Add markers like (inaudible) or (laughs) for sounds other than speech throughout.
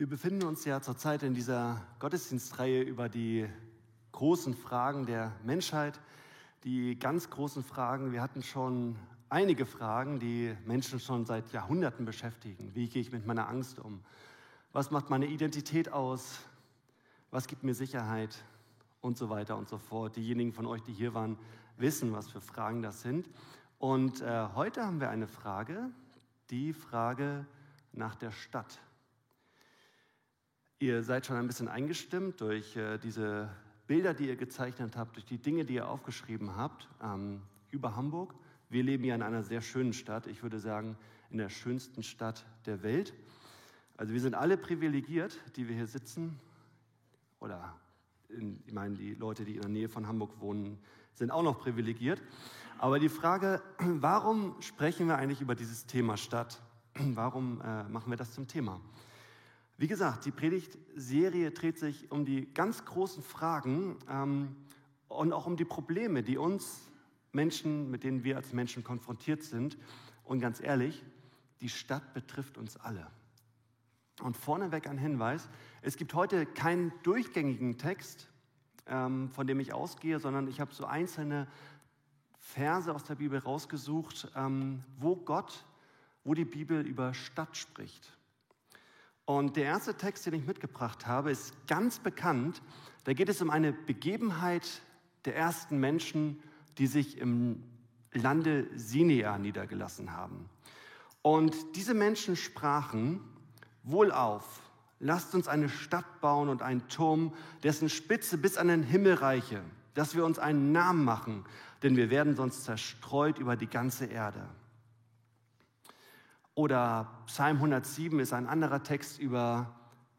Wir befinden uns ja zurzeit in dieser Gottesdienstreihe über die großen Fragen der Menschheit, die ganz großen Fragen. Wir hatten schon einige Fragen, die Menschen schon seit Jahrhunderten beschäftigen. Wie gehe ich mit meiner Angst um? Was macht meine Identität aus? Was gibt mir Sicherheit? Und so weiter und so fort. Diejenigen von euch, die hier waren, wissen, was für Fragen das sind. Und äh, heute haben wir eine Frage, die Frage nach der Stadt. Ihr seid schon ein bisschen eingestimmt durch äh, diese Bilder, die ihr gezeichnet habt, durch die Dinge, die ihr aufgeschrieben habt ähm, über Hamburg. Wir leben ja in einer sehr schönen Stadt, ich würde sagen in der schönsten Stadt der Welt. Also wir sind alle privilegiert, die wir hier sitzen. Oder in, ich meine, die Leute, die in der Nähe von Hamburg wohnen, sind auch noch privilegiert. Aber die Frage, warum sprechen wir eigentlich über dieses Thema Stadt? Warum äh, machen wir das zum Thema? Wie gesagt, die Predigtserie dreht sich um die ganz großen Fragen ähm, und auch um die Probleme, die uns Menschen, mit denen wir als Menschen konfrontiert sind. Und ganz ehrlich, die Stadt betrifft uns alle. Und vorneweg ein Hinweis, es gibt heute keinen durchgängigen Text, ähm, von dem ich ausgehe, sondern ich habe so einzelne Verse aus der Bibel rausgesucht, ähm, wo Gott, wo die Bibel über Stadt spricht. Und der erste Text, den ich mitgebracht habe, ist ganz bekannt. Da geht es um eine Begebenheit der ersten Menschen, die sich im Lande Sinea niedergelassen haben. Und diese Menschen sprachen, Wohlauf, lasst uns eine Stadt bauen und einen Turm, dessen Spitze bis an den Himmel reiche, dass wir uns einen Namen machen, denn wir werden sonst zerstreut über die ganze Erde. Oder Psalm 107 ist ein anderer Text über,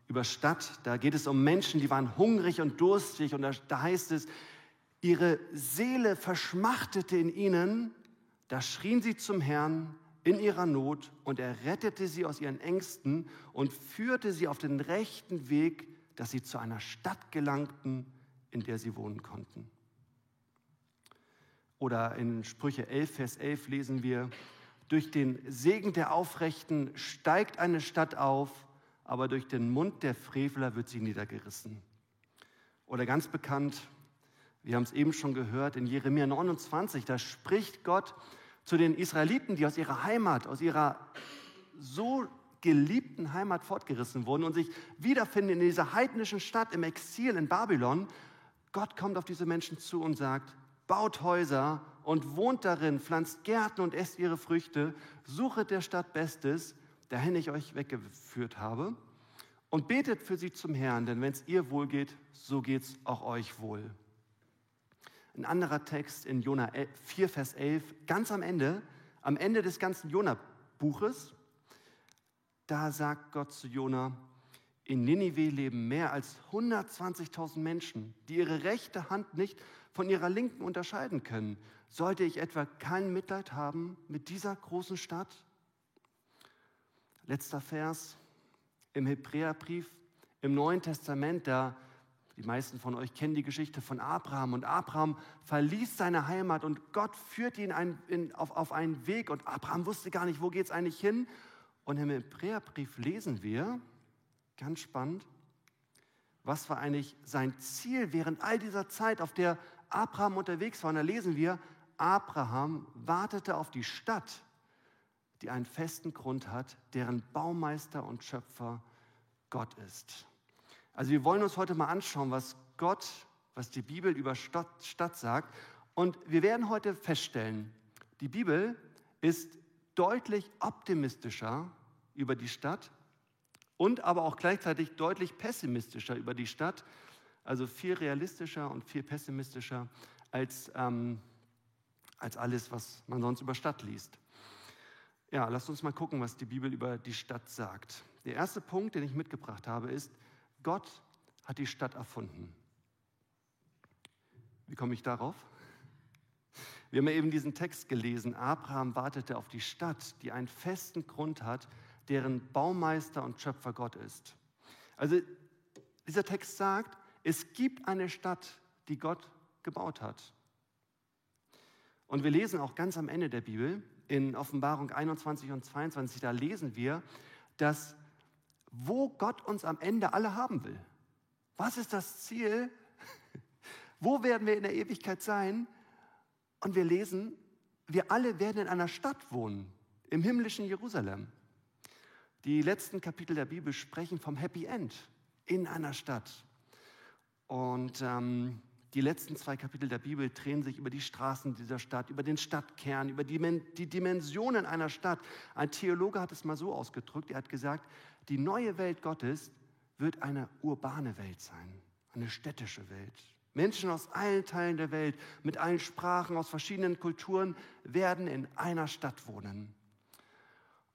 über Stadt. Da geht es um Menschen, die waren hungrig und durstig. Und da, da heißt es, ihre Seele verschmachtete in ihnen. Da schrien sie zum Herrn in ihrer Not und er rettete sie aus ihren Ängsten und führte sie auf den rechten Weg, dass sie zu einer Stadt gelangten, in der sie wohnen konnten. Oder in Sprüche 11, Vers 11 lesen wir, durch den Segen der Aufrechten steigt eine Stadt auf, aber durch den Mund der Frevler wird sie niedergerissen. Oder ganz bekannt, wir haben es eben schon gehört, in Jeremia 29, da spricht Gott zu den Israeliten, die aus ihrer Heimat, aus ihrer so geliebten Heimat fortgerissen wurden und sich wiederfinden in dieser heidnischen Stadt im Exil in Babylon. Gott kommt auf diese Menschen zu und sagt, baut Häuser und wohnt darin, pflanzt Gärten und esst ihre Früchte, suchet der Stadt Bestes, dahin ich euch weggeführt habe, und betet für sie zum Herrn, denn wenn es ihr wohl geht, so geht es auch euch wohl. Ein anderer Text in Jona 4, Vers 11, ganz am Ende, am Ende des ganzen Jona-Buches, da sagt Gott zu Jona, in Ninive leben mehr als 120.000 Menschen, die ihre rechte Hand nicht von ihrer linken unterscheiden können. Sollte ich etwa kein Mitleid haben mit dieser großen Stadt? Letzter Vers im Hebräerbrief, im Neuen Testament, da die meisten von euch kennen die Geschichte von Abraham. Und Abraham verließ seine Heimat und Gott führte ihn ein, in, auf, auf einen Weg. Und Abraham wusste gar nicht, wo geht es eigentlich hin. Und im Hebräerbrief lesen wir, ganz spannend, was war eigentlich sein Ziel während all dieser Zeit, auf der Abraham unterwegs war. Und da lesen wir, Abraham wartete auf die Stadt, die einen festen Grund hat, deren Baumeister und Schöpfer Gott ist. Also wir wollen uns heute mal anschauen, was Gott, was die Bibel über Stadt, Stadt sagt. Und wir werden heute feststellen, die Bibel ist deutlich optimistischer über die Stadt und aber auch gleichzeitig deutlich pessimistischer über die Stadt, also viel realistischer und viel pessimistischer als, ähm, als alles, was man sonst über Stadt liest. Ja, lasst uns mal gucken, was die Bibel über die Stadt sagt. Der erste Punkt, den ich mitgebracht habe, ist, Gott hat die Stadt erfunden. Wie komme ich darauf? Wir haben ja eben diesen Text gelesen. Abraham wartete auf die Stadt, die einen festen Grund hat, deren Baumeister und Schöpfer Gott ist. Also dieser Text sagt, es gibt eine Stadt, die Gott gebaut hat. Und wir lesen auch ganz am Ende der Bibel, in Offenbarung 21 und 22, da lesen wir, dass wo Gott uns am Ende alle haben will. Was ist das Ziel? (laughs) Wo werden wir in der Ewigkeit sein? Und wir lesen, wir alle werden in einer Stadt wohnen, im himmlischen Jerusalem. Die letzten Kapitel der Bibel sprechen vom Happy End in einer Stadt. Und ähm, die letzten zwei Kapitel der Bibel drehen sich über die Straßen dieser Stadt, über den Stadtkern, über die, die Dimensionen einer Stadt. Ein Theologe hat es mal so ausgedrückt, er hat gesagt, die neue Welt Gottes wird eine urbane Welt sein, eine städtische Welt. Menschen aus allen Teilen der Welt, mit allen Sprachen, aus verschiedenen Kulturen werden in einer Stadt wohnen.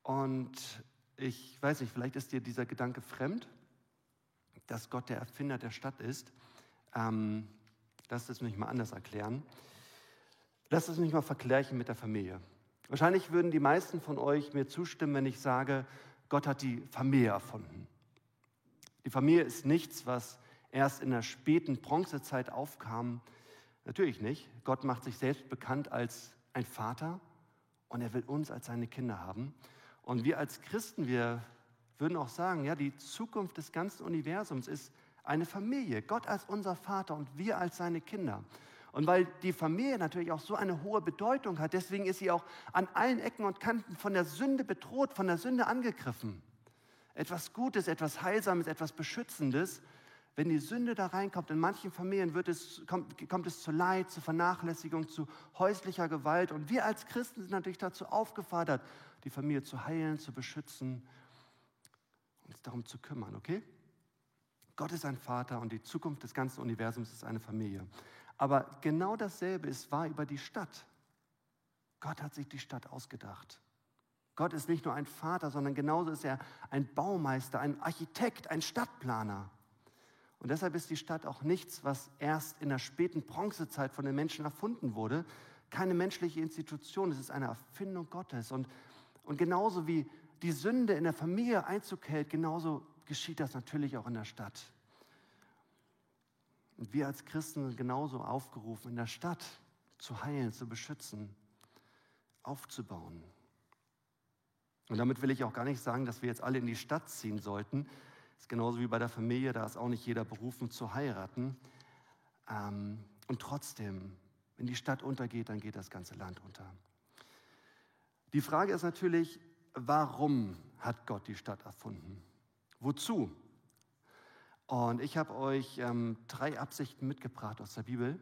Und ich weiß nicht, vielleicht ist dir dieser Gedanke fremd, dass Gott der Erfinder der Stadt ist. Ähm, lass es mich mal anders erklären. Lass es mich mal vergleichen mit der Familie. Wahrscheinlich würden die meisten von euch mir zustimmen, wenn ich sage, Gott hat die Familie erfunden. Die Familie ist nichts, was erst in der späten Bronzezeit aufkam. Natürlich nicht. Gott macht sich selbst bekannt als ein Vater und er will uns als seine Kinder haben. Und wir als Christen, wir würden auch sagen, ja, die Zukunft des ganzen Universums ist eine Familie. Gott als unser Vater und wir als seine Kinder. Und weil die Familie natürlich auch so eine hohe Bedeutung hat, deswegen ist sie auch an allen Ecken und Kanten von der Sünde bedroht, von der Sünde angegriffen. Etwas Gutes, etwas Heilsames, etwas Beschützendes. Wenn die Sünde da reinkommt, in manchen Familien wird es, kommt, kommt es zu Leid, zu Vernachlässigung, zu häuslicher Gewalt. Und wir als Christen sind natürlich dazu aufgefordert, die Familie zu heilen, zu beschützen, uns darum zu kümmern, okay? Gott ist ein Vater und die Zukunft des ganzen Universums ist eine Familie. Aber genau dasselbe ist wahr über die Stadt. Gott hat sich die Stadt ausgedacht. Gott ist nicht nur ein Vater, sondern genauso ist er ein Baumeister, ein Architekt, ein Stadtplaner. Und deshalb ist die Stadt auch nichts, was erst in der späten Bronzezeit von den Menschen erfunden wurde. Keine menschliche Institution, es ist eine Erfindung Gottes. Und, und genauso wie die Sünde in der Familie Einzug hält, genauso geschieht das natürlich auch in der Stadt. Und wir als Christen sind genauso aufgerufen, in der Stadt zu heilen, zu beschützen, aufzubauen. Und damit will ich auch gar nicht sagen, dass wir jetzt alle in die Stadt ziehen sollten. Das ist genauso wie bei der Familie, da ist auch nicht jeder berufen zu heiraten. Ähm, und trotzdem, wenn die Stadt untergeht, dann geht das ganze Land unter. Die Frage ist natürlich, warum hat Gott die Stadt erfunden? Wozu? Und ich habe euch ähm, drei Absichten mitgebracht aus der Bibel.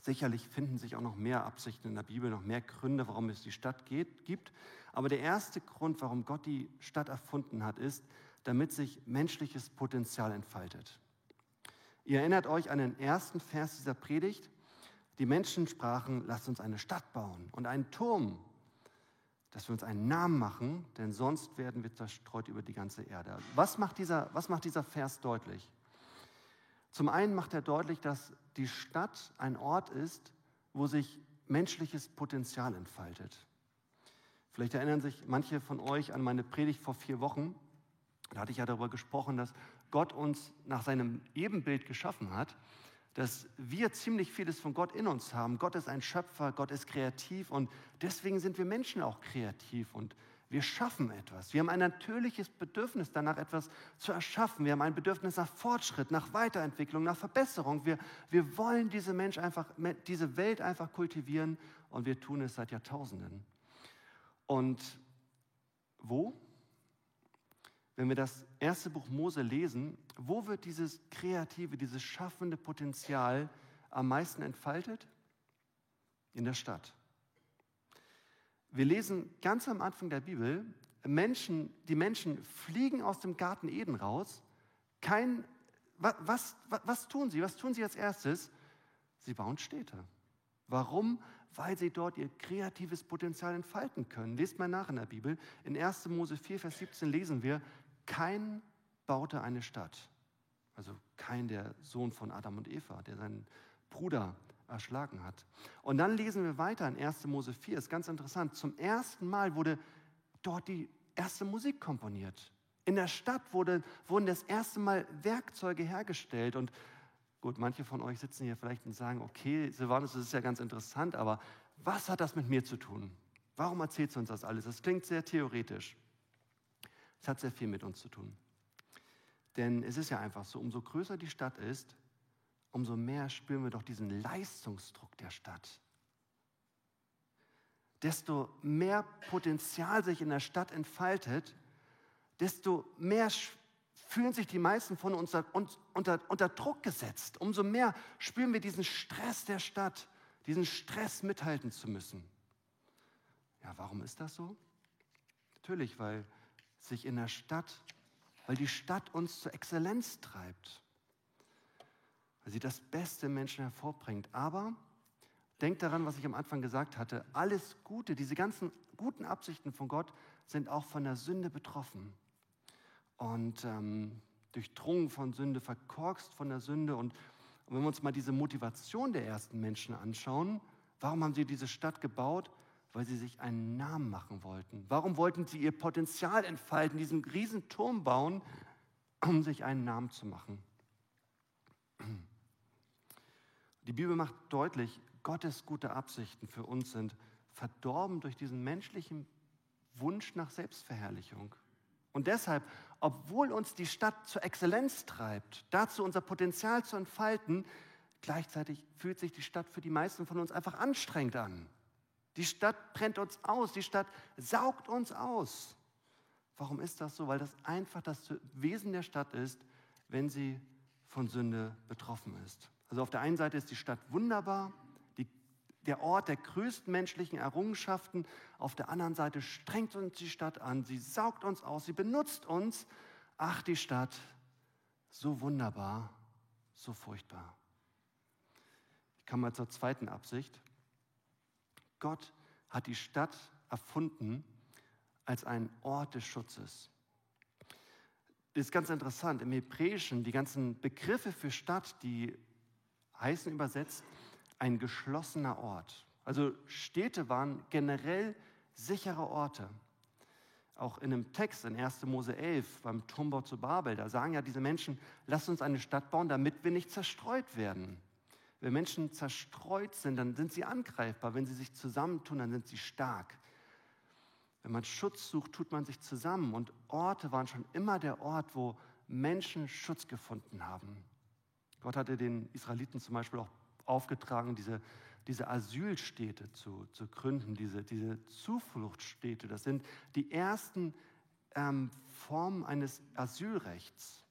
Sicherlich finden sich auch noch mehr Absichten in der Bibel, noch mehr Gründe, warum es die Stadt geht, gibt. Aber der erste Grund, warum Gott die Stadt erfunden hat, ist, damit sich menschliches Potenzial entfaltet. Ihr erinnert euch an den ersten Vers dieser Predigt. Die Menschen sprachen, lasst uns eine Stadt bauen und einen Turm, dass wir uns einen Namen machen, denn sonst werden wir zerstreut über die ganze Erde. Was macht dieser, was macht dieser Vers deutlich? Zum einen macht er deutlich, dass die Stadt ein Ort ist, wo sich menschliches Potenzial entfaltet. Vielleicht erinnern sich manche von euch an meine Predigt vor vier Wochen. Da hatte ich ja darüber gesprochen, dass Gott uns nach seinem Ebenbild geschaffen hat dass wir ziemlich vieles von Gott in uns haben. Gott ist ein Schöpfer, Gott ist kreativ und deswegen sind wir Menschen auch kreativ und wir schaffen etwas. Wir haben ein natürliches Bedürfnis danach, etwas zu erschaffen. Wir haben ein Bedürfnis nach Fortschritt, nach Weiterentwicklung, nach Verbesserung. Wir, wir wollen diese, Mensch einfach, diese Welt einfach kultivieren und wir tun es seit Jahrtausenden. Und wo? Wenn wir das erste Buch Mose lesen, wo wird dieses kreative, dieses schaffende Potenzial am meisten entfaltet? In der Stadt. Wir lesen ganz am Anfang der Bibel, Menschen, die Menschen fliegen aus dem Garten Eden raus. Kein, was, was, was tun sie? Was tun sie als erstes? Sie bauen Städte. Warum? Weil sie dort ihr kreatives Potenzial entfalten können. Lest mal nach in der Bibel. In 1. Mose 4, Vers 17 lesen wir, kein baute eine Stadt. Also kein der Sohn von Adam und Eva, der seinen Bruder erschlagen hat. Und dann lesen wir weiter in 1. Mose 4, ist ganz interessant. Zum ersten Mal wurde dort die erste Musik komponiert. In der Stadt wurde, wurden das erste Mal Werkzeuge hergestellt. Und gut, manche von euch sitzen hier vielleicht und sagen, okay, Silvanus, das ist ja ganz interessant, aber was hat das mit mir zu tun? Warum erzählst du uns das alles? Das klingt sehr theoretisch. Es hat sehr viel mit uns zu tun. Denn es ist ja einfach so, umso größer die Stadt ist, umso mehr spüren wir doch diesen Leistungsdruck der Stadt. Desto mehr Potenzial sich in der Stadt entfaltet, desto mehr fühlen sich die meisten von uns unter, unter, Druck gesetzt. Umso mehr spüren wir diesen Stress der Stadt, diesen Stress mithalten zu müssen. Ja, warum ist das so? Natürlich, weil sich in der Stadt, weil die Stadt uns zur Exzellenz treibt, weil sie das Beste im Menschen hervorbringt. Aber denkt daran, was ich am Anfang gesagt hatte, alles Gute, diese ganzen guten Absichten von Gott sind auch von der Sünde betroffen und ähm, durchdrungen von Sünde, verkorkst von der Sünde. Und, und wenn wir uns mal diese Motivation der ersten Menschen anschauen, warum haben sie diese Stadt gebaut? Weil sie sich einen Namen machen wollten. Warum wollten sie ihr Potenzial entfalten, diesen riesen Turm bauen, um sich einen Namen zu machen? Die Bibel macht deutlich, Gottes gute Absichten für uns sind verdorben durch diesen menschlichen Wunsch nach Selbstverherrlichung. Und deshalb, obwohl uns die Stadt zur Exzellenz treibt, dazu unser Potenzial zu entfalten, gleichzeitig fühlt sich die Stadt für die meisten von uns einfach anstrengend an. Die Stadt brennt uns aus, die Stadt saugt uns aus. Warum ist das so? Weil das einfach das Wesen der Stadt ist, wenn sie von Sünde betroffen ist. Also auf der einen Seite ist die Stadt wunderbar, die, der Ort der größten menschlichen Errungenschaften. Auf der anderen Seite strengt uns die Stadt an, sie saugt uns aus, sie benutzt uns. Ach, die Stadt, so wunderbar, so furchtbar. Ich komme mal zur zweiten Absicht. Gott hat die Stadt erfunden als einen Ort des Schutzes. Das ist ganz interessant. Im Hebräischen, die ganzen Begriffe für Stadt, die heißen übersetzt ein geschlossener Ort. Also Städte waren generell sichere Orte. Auch in einem Text in 1. Mose 11 beim Turmbau zu Babel, da sagen ja diese Menschen, lasst uns eine Stadt bauen, damit wir nicht zerstreut werden. Wenn Menschen zerstreut sind, dann sind sie angreifbar. Wenn sie sich zusammentun, dann sind sie stark. Wenn man Schutz sucht, tut man sich zusammen. Und Orte waren schon immer der Ort, wo Menschen Schutz gefunden haben. Gott hatte den Israeliten zum Beispiel auch aufgetragen, diese, diese Asylstädte zu, zu gründen, diese, diese Zufluchtsstädte. Das sind die ersten ähm, Formen eines Asylrechts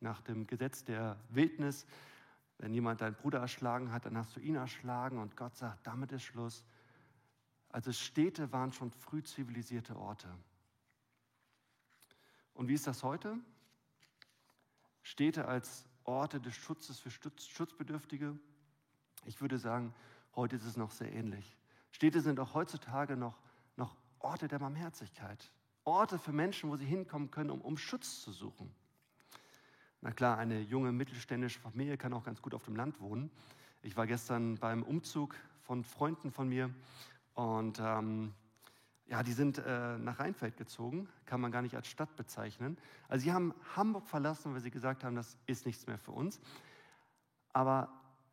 nach dem Gesetz der Wildnis wenn jemand deinen Bruder erschlagen hat, dann hast du ihn erschlagen und Gott sagt, damit ist Schluss. Also Städte waren schon früh zivilisierte Orte. Und wie ist das heute? Städte als Orte des Schutzes für Schutzbedürftige? Ich würde sagen, heute ist es noch sehr ähnlich. Städte sind auch heutzutage noch, noch Orte der Barmherzigkeit. Orte für Menschen, wo sie hinkommen können, um, um Schutz zu suchen. Na klar, eine junge mittelständische Familie kann auch ganz gut auf dem Land wohnen. Ich war gestern beim Umzug von Freunden von mir und ähm, ja, die sind äh, nach Rheinfeld gezogen, kann man gar nicht als Stadt bezeichnen. Also sie haben Hamburg verlassen, weil sie gesagt haben, das ist nichts mehr für uns. Aber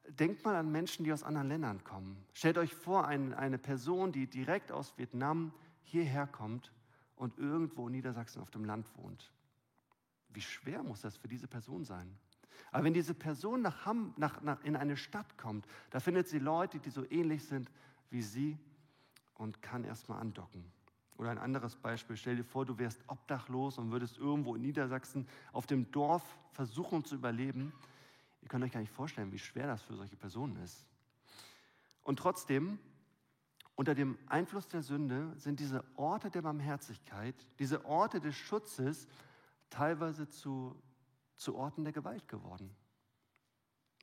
denkt mal an Menschen, die aus anderen Ländern kommen. Stellt euch vor, ein, eine Person, die direkt aus Vietnam hierher kommt und irgendwo in Niedersachsen auf dem Land wohnt. Wie schwer muss das für diese Person sein? Aber wenn diese Person nach Ham, nach, nach, in eine Stadt kommt, da findet sie Leute, die so ähnlich sind wie sie und kann erstmal andocken. Oder ein anderes Beispiel, stell dir vor, du wärst obdachlos und würdest irgendwo in Niedersachsen auf dem Dorf versuchen zu überleben. Ihr könnt euch gar nicht vorstellen, wie schwer das für solche Personen ist. Und trotzdem, unter dem Einfluss der Sünde sind diese Orte der Barmherzigkeit, diese Orte des Schutzes teilweise zu, zu Orten der Gewalt geworden.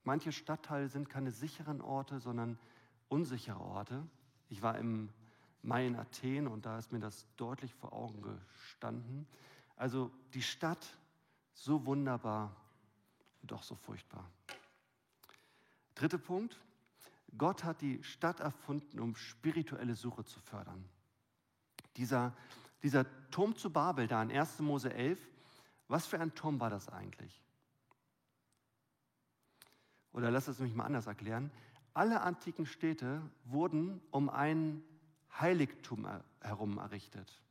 Manche Stadtteile sind keine sicheren Orte, sondern unsichere Orte. Ich war im Mai in Athen und da ist mir das deutlich vor Augen gestanden. Also die Stadt so wunderbar und doch so furchtbar. Dritter Punkt. Gott hat die Stadt erfunden, um spirituelle Suche zu fördern. Dieser, dieser Turm zu Babel, da in 1. Mose 11, was für ein Turm war das eigentlich? Oder lass es mich mal anders erklären. Alle antiken Städte wurden um ein Heiligtum herum errichtet.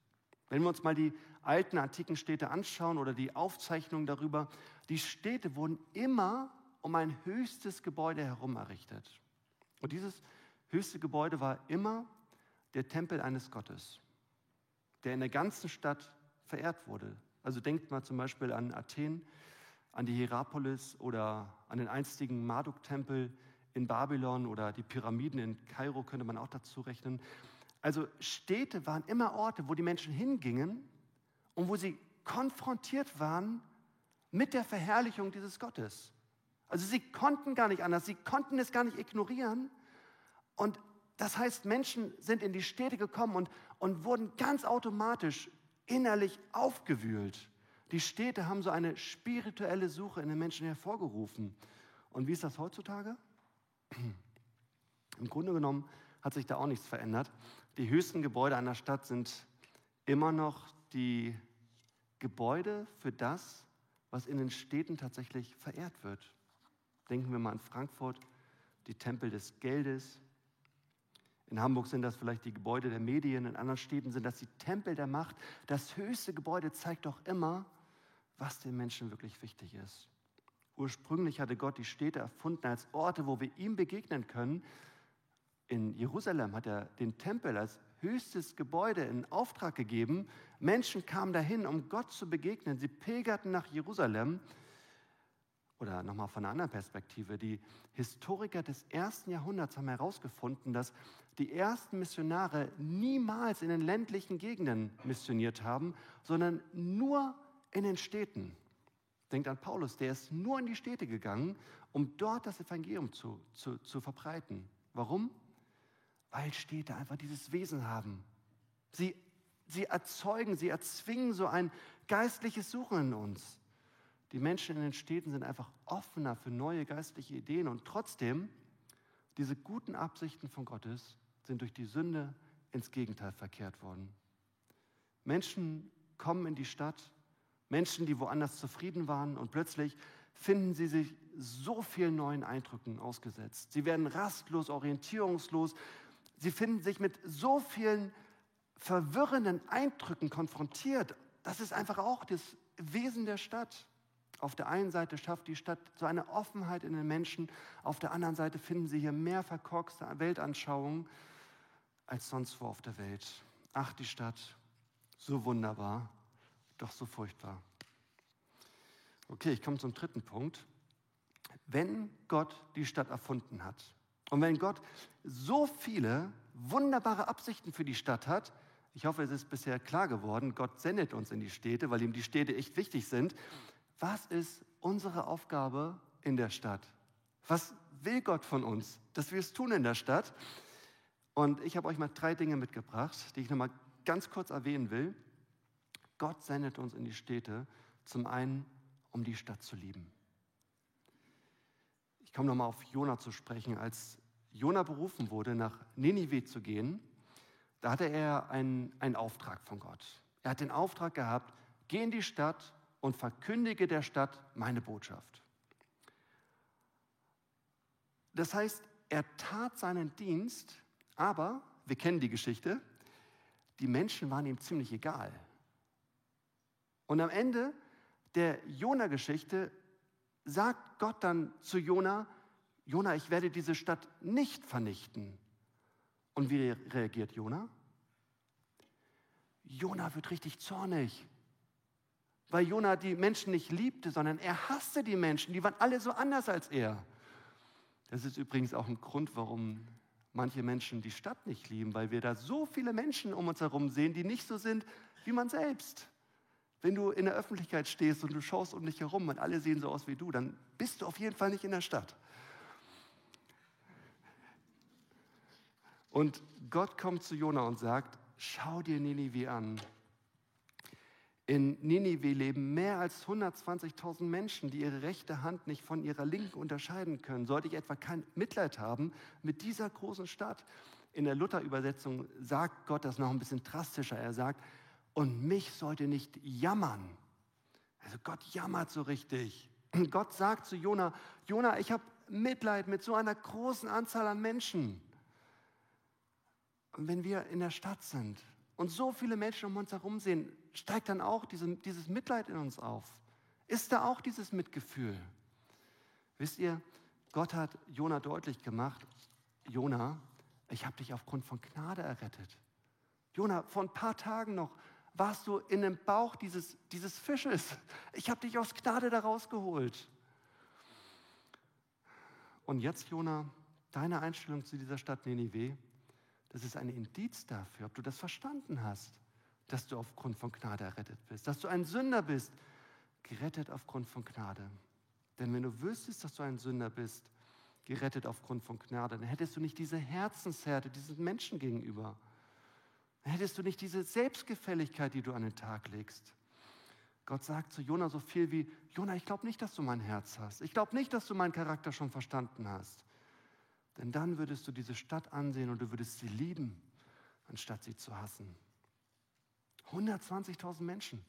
Wenn wir uns mal die alten antiken Städte anschauen oder die Aufzeichnungen darüber, die Städte wurden immer um ein höchstes Gebäude herum errichtet. Und dieses höchste Gebäude war immer der Tempel eines Gottes, der in der ganzen Stadt verehrt wurde. Also denkt mal zum Beispiel an Athen, an die Hierapolis oder an den einstigen Marduk-Tempel in Babylon oder die Pyramiden in Kairo könnte man auch dazu rechnen. Also Städte waren immer Orte, wo die Menschen hingingen und wo sie konfrontiert waren mit der Verherrlichung dieses Gottes. Also sie konnten gar nicht anders, sie konnten es gar nicht ignorieren. Und das heißt, Menschen sind in die Städte gekommen und, und wurden ganz automatisch innerlich aufgewühlt. Die Städte haben so eine spirituelle Suche in den Menschen hervorgerufen. Und wie ist das heutzutage? Im Grunde genommen hat sich da auch nichts verändert. Die höchsten Gebäude einer Stadt sind immer noch die Gebäude für das, was in den Städten tatsächlich verehrt wird. Denken wir mal an Frankfurt, die Tempel des Geldes. In Hamburg sind das vielleicht die Gebäude der Medien, in anderen Städten sind das die Tempel der Macht. Das höchste Gebäude zeigt doch immer, was den Menschen wirklich wichtig ist. Ursprünglich hatte Gott die Städte erfunden als Orte, wo wir ihm begegnen können. In Jerusalem hat er den Tempel als höchstes Gebäude in Auftrag gegeben. Menschen kamen dahin, um Gott zu begegnen. Sie pilgerten nach Jerusalem. Oder nochmal von einer anderen Perspektive, die Historiker des ersten Jahrhunderts haben herausgefunden, dass die ersten Missionare niemals in den ländlichen Gegenden missioniert haben, sondern nur in den Städten. Denkt an Paulus, der ist nur in die Städte gegangen, um dort das Evangelium zu, zu, zu verbreiten. Warum? Weil Städte einfach dieses Wesen haben. Sie, sie erzeugen, sie erzwingen so ein geistliches Suchen in uns. Die Menschen in den Städten sind einfach offener für neue geistliche Ideen und trotzdem, diese guten Absichten von Gottes sind durch die Sünde ins Gegenteil verkehrt worden. Menschen kommen in die Stadt, Menschen, die woanders zufrieden waren und plötzlich finden sie sich so vielen neuen Eindrücken ausgesetzt. Sie werden rastlos, orientierungslos. Sie finden sich mit so vielen verwirrenden Eindrücken konfrontiert. Das ist einfach auch das Wesen der Stadt. Auf der einen Seite schafft die Stadt so eine Offenheit in den Menschen, auf der anderen Seite finden sie hier mehr verkorkste Weltanschauungen als sonst wo auf der Welt. Ach, die Stadt, so wunderbar, doch so furchtbar. Okay, ich komme zum dritten Punkt. Wenn Gott die Stadt erfunden hat und wenn Gott so viele wunderbare Absichten für die Stadt hat, ich hoffe, es ist bisher klar geworden, Gott sendet uns in die Städte, weil ihm die Städte echt wichtig sind. Was ist unsere Aufgabe in der Stadt? Was will Gott von uns, dass wir es tun in der Stadt? Und ich habe euch mal drei Dinge mitgebracht, die ich nochmal ganz kurz erwähnen will. Gott sendet uns in die Städte, zum einen, um die Stadt zu lieben. Ich komme nochmal auf Jona zu sprechen. Als Jona berufen wurde, nach Ninive zu gehen, da hatte er einen, einen Auftrag von Gott. Er hat den Auftrag gehabt, geh in die Stadt und verkündige der Stadt meine Botschaft. Das heißt, er tat seinen Dienst, aber, wir kennen die Geschichte, die Menschen waren ihm ziemlich egal. Und am Ende der Jona-Geschichte sagt Gott dann zu Jona, Jona, ich werde diese Stadt nicht vernichten. Und wie reagiert Jona? Jona wird richtig zornig, weil Jona die Menschen nicht liebte, sondern er hasste die Menschen. Die waren alle so anders als er. Das ist übrigens auch ein Grund, warum manche Menschen die Stadt nicht lieben, weil wir da so viele Menschen um uns herum sehen, die nicht so sind wie man selbst. Wenn du in der Öffentlichkeit stehst und du schaust um dich herum und alle sehen so aus wie du, dann bist du auf jeden Fall nicht in der Stadt. Und Gott kommt zu Jona und sagt, schau dir Ninive an. In Ninive leben mehr als 120.000 Menschen, die ihre rechte Hand nicht von ihrer linken unterscheiden können. Sollte ich etwa kein Mitleid haben mit dieser großen Stadt? In der Luther-Übersetzung sagt Gott das noch ein bisschen drastischer. Er sagt, und mich sollte nicht jammern. Also Gott jammert so richtig. (clears throat) Gott sagt zu Jona, Jona, ich habe Mitleid mit so einer großen Anzahl an Menschen. Und wenn wir in der Stadt sind und so viele Menschen um uns herum sehen, steigt dann auch diese, dieses Mitleid in uns auf. Ist da auch dieses Mitgefühl? Wisst ihr, Gott hat Jona deutlich gemacht, Jona, ich habe dich aufgrund von Gnade errettet. Jona, vor ein paar Tagen noch warst du in dem Bauch dieses, dieses Fisches. Ich habe dich aus Gnade da rausgeholt. Und jetzt, Jona, deine Einstellung zu dieser Stadt Ninive, das ist ein Indiz dafür, ob du das verstanden hast, dass du aufgrund von Gnade errettet bist, dass du ein Sünder bist, gerettet aufgrund von Gnade. Denn wenn du wüsstest, dass du ein Sünder bist, gerettet aufgrund von Gnade, dann hättest du nicht diese Herzenshärte diesen Menschen gegenüber. Dann hättest du nicht diese Selbstgefälligkeit, die du an den Tag legst. Gott sagt zu Jona so viel wie, Jona, ich glaube nicht, dass du mein Herz hast. Ich glaube nicht, dass du meinen Charakter schon verstanden hast. Denn dann würdest du diese Stadt ansehen und du würdest sie lieben, anstatt sie zu hassen. 120.000 Menschen.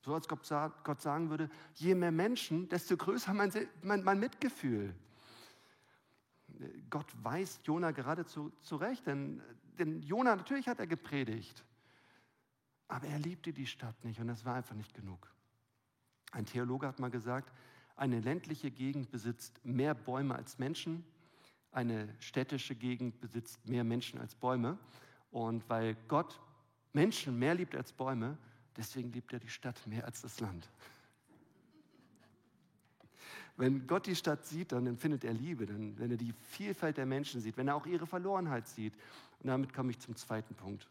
So als Gott sagen würde, je mehr Menschen, desto größer mein, mein, mein Mitgefühl. Gott weist Jona geradezu zurecht, denn, denn Jona, natürlich hat er gepredigt, aber er liebte die Stadt nicht und das war einfach nicht genug. Ein Theologe hat mal gesagt, eine ländliche Gegend besitzt mehr Bäume als Menschen, eine städtische Gegend besitzt mehr Menschen als Bäume. Und weil Gott Menschen mehr liebt als Bäume, deswegen liebt er die Stadt mehr als das Land. Wenn Gott die Stadt sieht, dann empfindet er Liebe, dann, wenn er die Vielfalt der Menschen sieht, wenn er auch ihre Verlorenheit sieht. Und damit komme ich zum zweiten Punkt.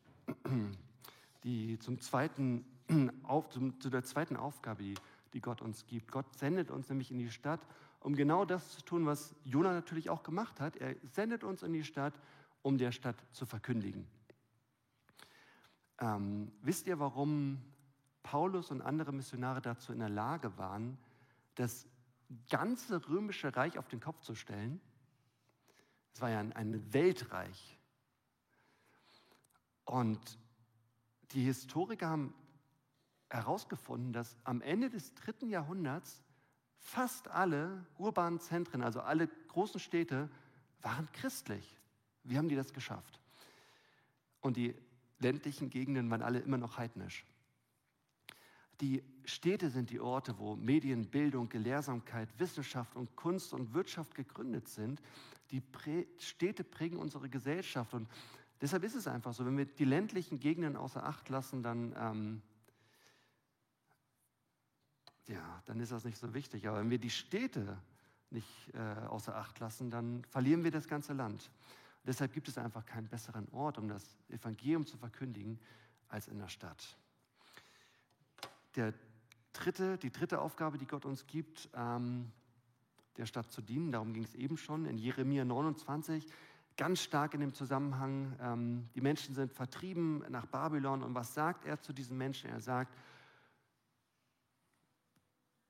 Die, zum zweiten, auf, zum, zu der zweiten Aufgabe, die, die Gott uns gibt. Gott sendet uns nämlich in die Stadt, um genau das zu tun, was Jona natürlich auch gemacht hat. Er sendet uns in die Stadt, um der Stadt zu verkündigen. Ähm, wisst ihr, warum Paulus und andere Missionare dazu in der Lage waren, das ganze römische Reich auf den Kopf zu stellen? Es war ja ein, ein Weltreich. Und die Historiker haben herausgefunden, dass am Ende des dritten Jahrhunderts fast alle urbanen Zentren, also alle großen Städte, waren christlich. Wie haben die das geschafft? Und die ländlichen Gegenden waren alle immer noch heidnisch. Die Städte sind die Orte, wo Medien, Bildung, Gelehrsamkeit, Wissenschaft und Kunst und Wirtschaft gegründet sind. Die Prä Städte prägen unsere Gesellschaft und deshalb ist es einfach so, wenn wir die ländlichen Gegenden außer Acht lassen, dann ähm, ja, dann ist das nicht so wichtig. Aber wenn wir die Städte nicht äh, außer Acht lassen, dann verlieren wir das ganze Land. Deshalb gibt es einfach keinen besseren Ort, um das Evangelium zu verkündigen, als in der Stadt. Der dritte, die dritte Aufgabe, die Gott uns gibt, ähm, der Stadt zu dienen, darum ging es eben schon in Jeremia 29, ganz stark in dem Zusammenhang, ähm, die Menschen sind vertrieben nach Babylon und was sagt er zu diesen Menschen? Er sagt,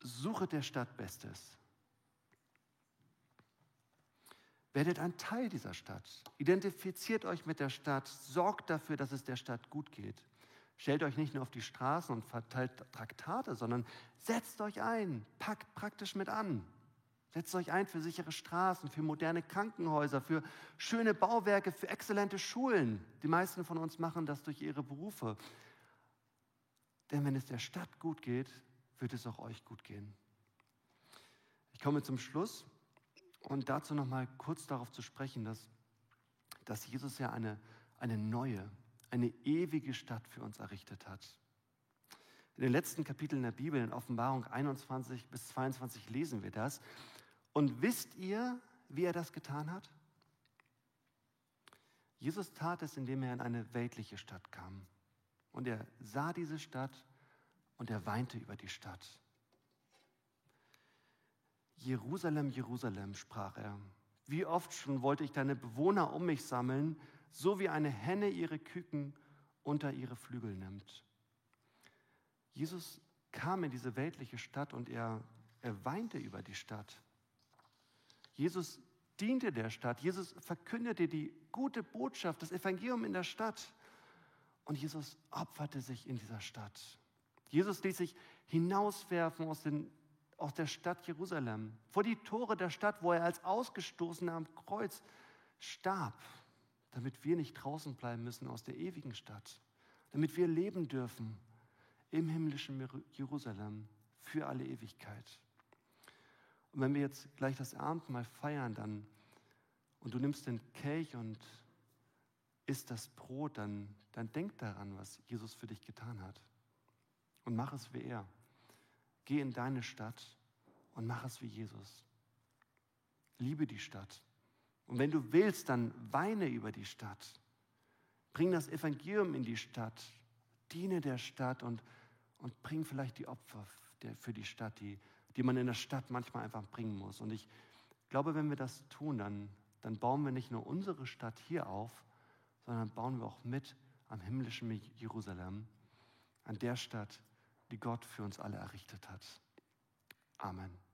Suche der Stadt Bestes. Werdet ein Teil dieser Stadt. Identifiziert euch mit der Stadt. Sorgt dafür, dass es der Stadt gut geht. Stellt euch nicht nur auf die Straßen und verteilt Traktate, sondern setzt euch ein, packt praktisch mit an. Setzt euch ein für sichere Straßen, für moderne Krankenhäuser, für schöne Bauwerke, für exzellente Schulen. Die meisten von uns machen das durch ihre Berufe. Denn wenn es der Stadt gut geht, wird es auch euch gut gehen. Ich komme zum Schluss und dazu noch mal kurz darauf zu sprechen, dass, dass Jesus ja eine, eine neue, eine ewige Stadt für uns errichtet hat. In den letzten Kapiteln der Bibel, in Offenbarung 21 bis 22, lesen wir das. Und wisst ihr, wie er das getan hat? Jesus tat es, indem er in eine weltliche Stadt kam. Und er sah diese Stadt und er weinte über die Stadt. Jerusalem, Jerusalem, sprach er, wie oft schon wollte ich deine Bewohner um mich sammeln, so wie eine Henne ihre Küken unter ihre Flügel nimmt. Jesus kam in diese weltliche Stadt und er, er weinte über die Stadt. Jesus diente der Stadt. Jesus verkündete die gute Botschaft, das Evangelium in der Stadt. Und Jesus opferte sich in dieser Stadt. Jesus ließ sich hinauswerfen aus, den, aus der Stadt Jerusalem, vor die Tore der Stadt, wo er als Ausgestoßener am Kreuz starb, damit wir nicht draußen bleiben müssen aus der ewigen Stadt. damit wir leben dürfen im himmlischen Jerusalem für alle Ewigkeit. Und wenn wir jetzt gleich das Abendmahl feiern, dann und du nimmst den Kelch und isst das Brot, dann, dann denk daran, was Jesus für dich getan hat. Und mach es wie er. Geh in deine Stadt und mach es wie Jesus. Liebe die Stadt. Und wenn du willst, dann weine über die Stadt. Bring das Evangelium in die Stadt. Diene der Stadt und, und bring vielleicht die Opfer für die Stadt, die, die man in der Stadt manchmal einfach bringen muss. Und ich glaube, wenn wir das tun, dann, dann bauen wir nicht nur unsere Stadt hier auf, sondern bauen wir auch mit am himmlischen Jerusalem, an der Stadt, die Gott für uns alle errichtet hat. Amen.